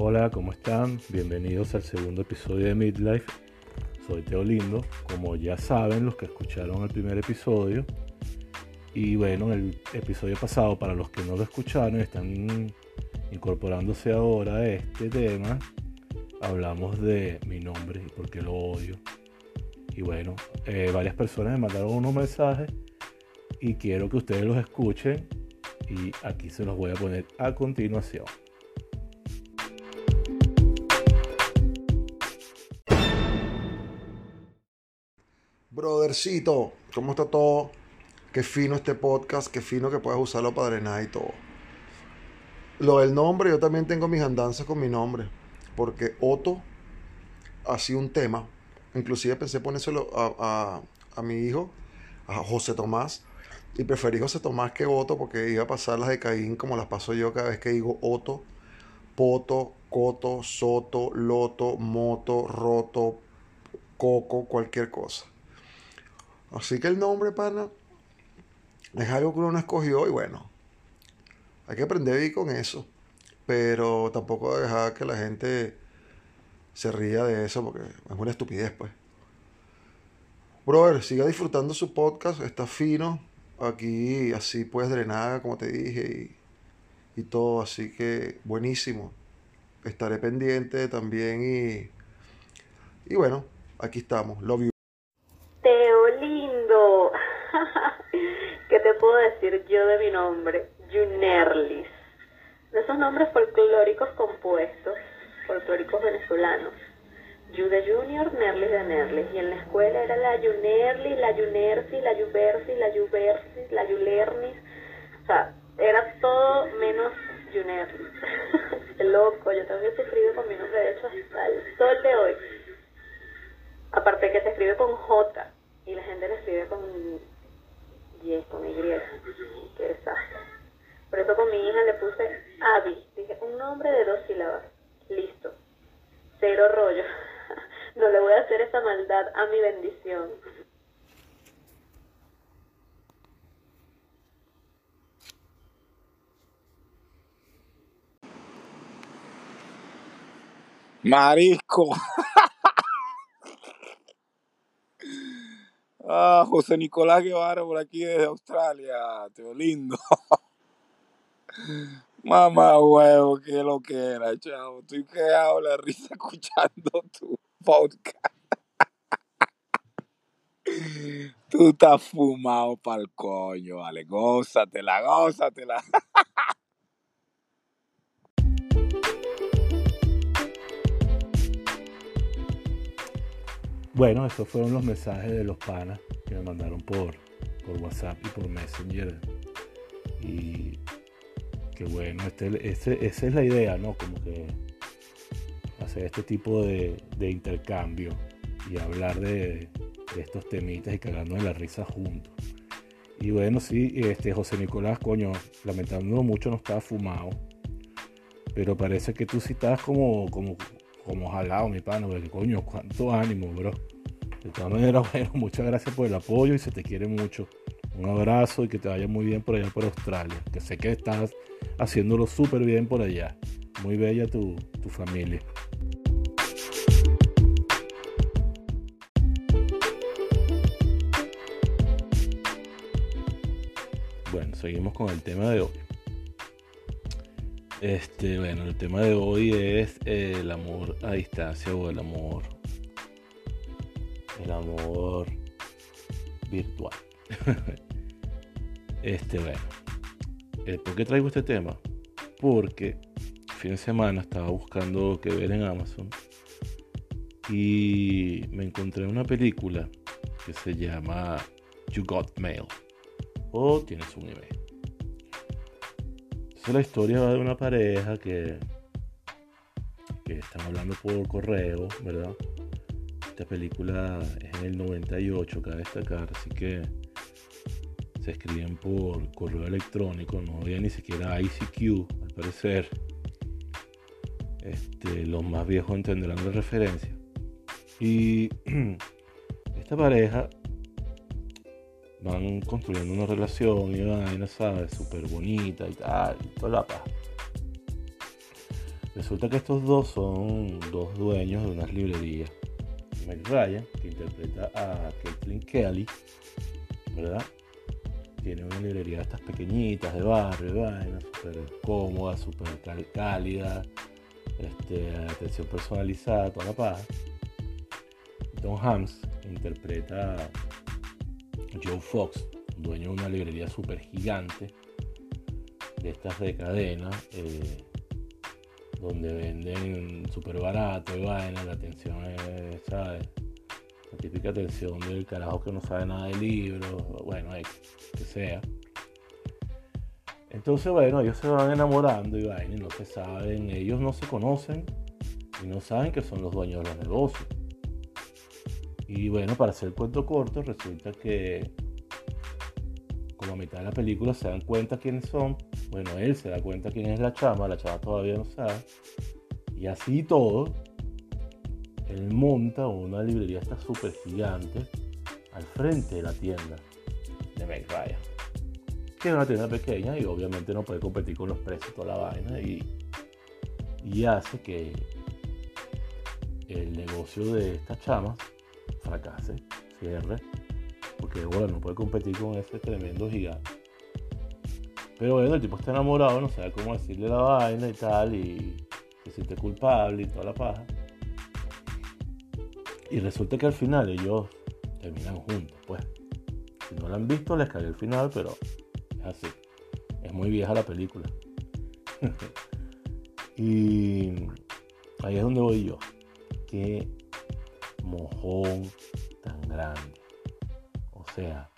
Hola, ¿cómo están? Bienvenidos al segundo episodio de Midlife. Soy Teo Lindo, como ya saben los que escucharon el primer episodio. Y bueno, en el episodio pasado, para los que no lo escucharon, están incorporándose ahora a este tema, hablamos de mi nombre y por qué lo odio. Y bueno, eh, varias personas me mandaron unos mensajes y quiero que ustedes los escuchen y aquí se los voy a poner a continuación. Brothercito, ¿cómo está todo? Qué fino este podcast, qué fino que puedas usarlo para drenar y todo. Lo del nombre, yo también tengo mis andanzas con mi nombre, porque Otto ha sido un tema. Inclusive pensé ponérselo a, a, a mi hijo, a José Tomás, y preferí José Tomás que Otto porque iba a pasar las de Caín como las paso yo cada vez que digo Otto, Poto, Coto, Soto, Loto, Moto, Roto, Coco, cualquier cosa. Así que el nombre, pana, es algo que uno no escogió y bueno, hay que aprender vivir con eso. Pero tampoco dejar que la gente se ría de eso porque es una estupidez, pues. Brother, siga disfrutando su podcast, está fino. Aquí así puedes drenar, como te dije, y, y todo. Así que buenísimo. Estaré pendiente también y, y bueno, aquí estamos. Love you. Teo lindo. ¿Qué te puedo yo de mi nombre? Junerlis. De esos nombres folclóricos compuestos, folclóricos venezolanos. Yu de Junior, Nerlis de Nerlis. Y en la escuela era la Junerlis, la Junersi, la Juversi, la Juversis, la Julernis. O sea, era todo menos Junerlis. Qué loco, yo también he sufrido con mi nombre, de hecho, hasta el sol de hoy. Aparte que se escribe con J y la gente lo escribe con Y, con Y. Desastre. Por eso con mi hija le puse Abby. Dije, un nombre de dos sílabas. Listo. Cero rollo. No le voy a hacer esa maldad a mi bendición. Marisco. ah, José Nicolás Guevara por aquí desde Australia. Teo lindo. Mamá huevo, qué lo que era, chavo. Estoy quedado la risa escuchando tu podcast. Tú estás fumado pa'l coño, vale. Gózatela, gózatela. Bueno, esos fueron los mensajes de los panas que me mandaron por, por WhatsApp y por Messenger. Y que bueno, este, este- esa es la idea, ¿no? Como que hacer este tipo de, de intercambio y hablar de, de estos temitas y cagarnos en la risa juntos. Y bueno, sí, este José Nicolás, coño, lamentándolo mucho no estaba fumado. Pero parece que tú sí estás como, como, como jalado, mi pana, porque coño, cuánto ánimo, bro. De todas maneras, bueno, muchas gracias por el apoyo y se te quiere mucho. Un abrazo y que te vaya muy bien por allá por Australia. Que sé que estás haciéndolo súper bien por allá. Muy bella tu, tu familia. Bueno, seguimos con el tema de hoy. Este, bueno, el tema de hoy es eh, el amor a distancia o el amor. El amor virtual. este, bueno. eh, ¿Por qué traigo este tema? Porque fin de semana estaba buscando qué ver en Amazon y me encontré una película que se llama You Got Mail o Tienes un email. La historia va de una pareja que, que están hablando por correo, ¿verdad? Esta película es en el 98, cabe destacar, así que se escriben por correo electrónico, no había ni siquiera ICQ, al parecer. Este, los más viejos entenderán la referencia. Y esta pareja van construyendo una relación y vaina, ¿sabes? Súper bonita y tal, y toda la paz. Resulta que estos dos son dos dueños de unas librerías. Meg Ryan, que interpreta a Kathleen Kelly, ¿verdad? Tiene una librería de estas pequeñitas de barrio, vaina, súper cómoda, súper cálida, este, atención personalizada, toda la paz. Tom Hams interpreta Joe Fox, dueño de una librería súper gigante de estas de cadena, eh, donde venden súper barato y vaina, la atención es, ¿sabes? La típica atención del carajo que no sabe nada de libros, bueno, que sea. Entonces, bueno, ellos se van enamorando y vaina no se saben, ellos no se conocen y no saben que son los dueños de los negocios. Y bueno, para hacer el cuento corto, resulta que como a mitad de la película se dan cuenta quiénes son. Bueno, él se da cuenta quién es la chama, la chama todavía no sabe. Y así todo, él monta una librería esta súper gigante al frente de la tienda de Meg Ryan. Que es una tienda pequeña y obviamente no puede competir con los precios y toda la vaina. Y, y hace que el negocio de estas chamas fracase, cierre, porque bueno, no puede competir con ese tremendo gigante. Pero bueno, el tipo está enamorado, no sabe cómo decirle la vaina y tal, y se siente culpable y toda la paja. Y resulta que al final ellos terminan juntos, pues. Si no la han visto, les cae el final, pero es así. Es muy vieja la película. y ahí es donde voy yo. Qué mojón tan grande. O sea,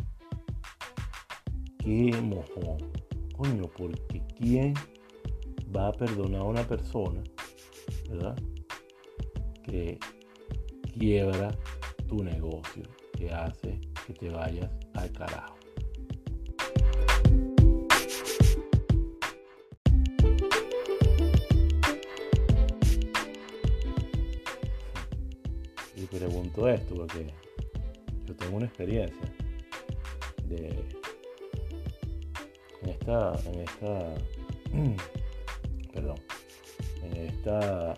qué mojón. Coño, porque ¿quién va a perdonar a una persona, verdad? Que quiebra tu negocio, que hace que te vayas al carajo. Y pregunto esto porque yo tengo una experiencia de en esta en esta perdón en esta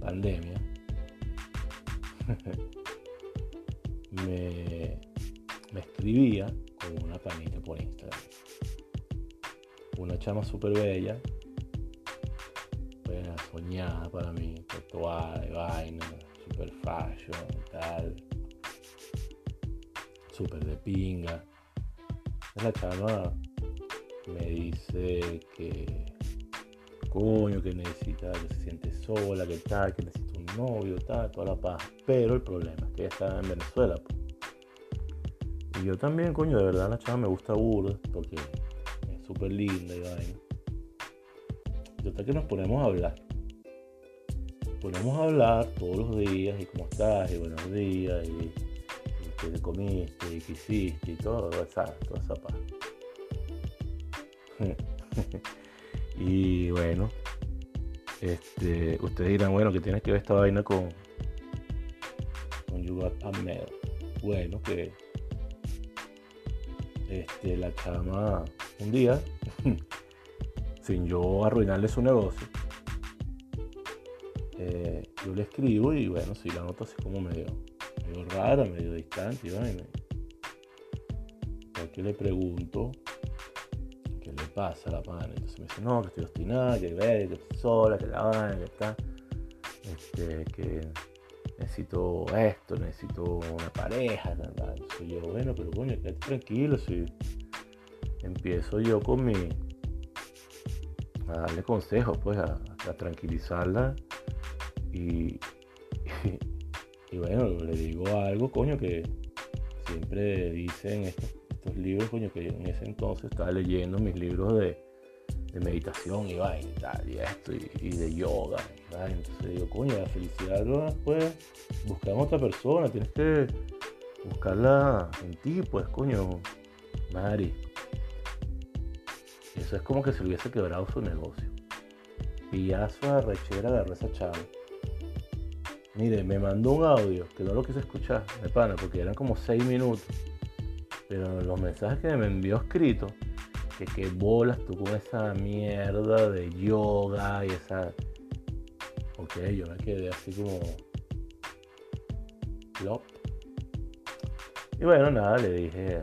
pandemia me, me escribía con una panita por Instagram. Una chama súper bella, pues soñada para mí, tatuada vaina, super fashion tal, súper de pinga. La chama me dice que coño, que necesita, que se siente sola, que tal, que necesita un novio, tal, toda la paz. Pero el problema es que ella está en Venezuela. Y yo también, coño, de verdad la chava me gusta burda, porque es súper linda y vaina. Y total que nos ponemos a hablar. Ponemos a hablar todos los días, y cómo estás, y buenos días, y, qué comiste, y qué hiciste, y todo, ¿sabes? Toda esa paz. Y bueno, este, ustedes dirán, bueno, que tienes que ver esta vaina con, con You Got a Mail. Bueno, que este, la chama un día, sin yo arruinarle su negocio, eh, yo le escribo y bueno, si la noto así como medio, medio rara, medio distante, y. Ya que le pregunto qué le pasa a la pana. Entonces me dice, no, que estoy obstinada, que que estoy sola, que la vaina, que está. Este, que necesito esto, necesito una pareja, tal. Entonces yo, bueno, pero coño, quédate tranquilo, si empiezo yo con mi a darle consejos, pues, a tranquilizarla y, bueno, le digo algo, coño, que siempre dicen estos, libros, coño, que en ese entonces estaba leyendo mis libros de, meditación y vaina y tal, y esto, y, de yoga, entonces digo, coño, la felicidad no la puedes buscar en otra persona, tienes que buscarla en ti, pues, coño, Mari. Eso es como que se hubiese quebrado su negocio. Pillazo de rechera agarró esa chava. Mire, me mandó un audio que no lo quise escuchar, de pana, porque eran como 6 minutos. Pero los mensajes que me envió escrito, que qué bolas tú con esa mierda de yoga y esa Ok, yo me quedé así como... Plop. Y bueno, nada, le dije,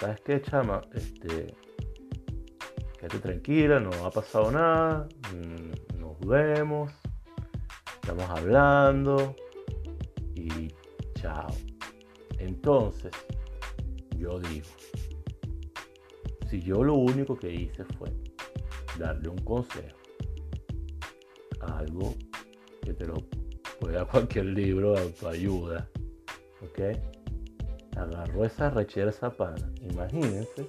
¿sabes qué, chama? Este, quédate tranquila, no ha pasado nada, mm, nos vemos, estamos hablando y chao. Entonces, yo digo, si yo lo único que hice fue darle un consejo, algo que te lo puede dar cualquier libro de autoayuda, ¿ok? Agarró esa rechera esa pana, imagínense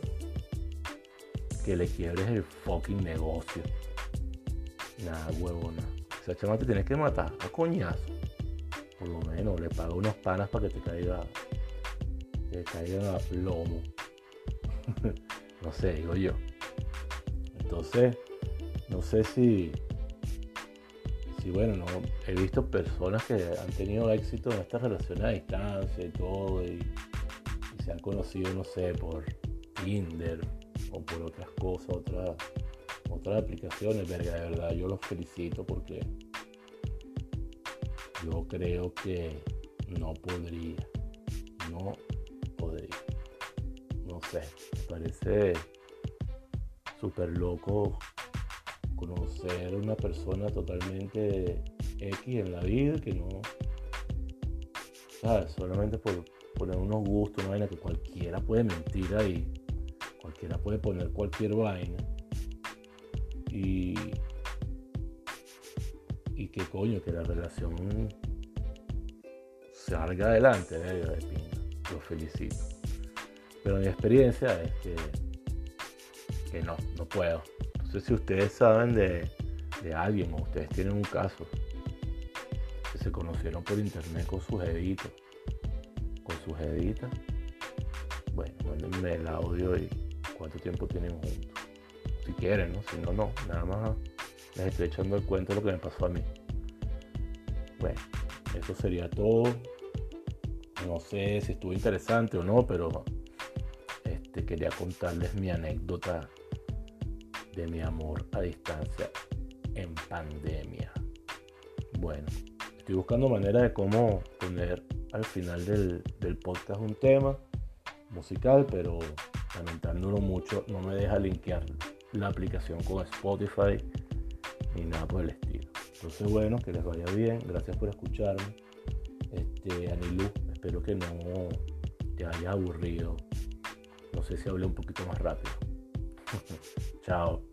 que le quiebres el fucking negocio. Nada, huevona. Esa chama te tienes que matar a coñazo. Por lo menos le paga unos panas para que te caiga. Te caigan a plomo. no sé, digo yo. Entonces, no sé si. Si bueno, no. He visto personas que han tenido éxito en estas relaciones a distancia y todo. Y se han conocido, no sé, por Tinder o por otras cosas, otras, otras aplicaciones, verga, de verdad, yo los felicito porque yo creo que no podría, no podría, no sé, me parece súper loco conocer una persona totalmente X en la vida que no, ¿sabes? Solamente por poner unos gustos, una vaina que cualquiera puede mentir ahí cualquiera puede poner cualquier vaina y y que coño que la relación salga adelante de, de pinga. lo felicito pero mi experiencia es que que no no puedo sé si ustedes saben de, de alguien o ustedes tienen un caso que se conocieron por internet con sus editos con sus editas bueno mándenme el audio y cuánto tiempo tienen juntos. Si quieren, ¿no? Si no, no. Nada más les estoy echando el cuento de lo que me pasó a mí. Bueno, eso sería todo. No sé si estuvo interesante o no, pero este, quería contarles mi anécdota de mi amor a distancia en pandemia. Bueno, estoy buscando manera de cómo poner al final del, del podcast un tema musical, pero lamentándolo mucho, no me deja linkear la aplicación con Spotify ni nada por el estilo. Entonces, bueno, que les vaya bien. Gracias por escucharme. Este, Anilu, espero que no te haya aburrido. No sé si hablé un poquito más rápido. Chao.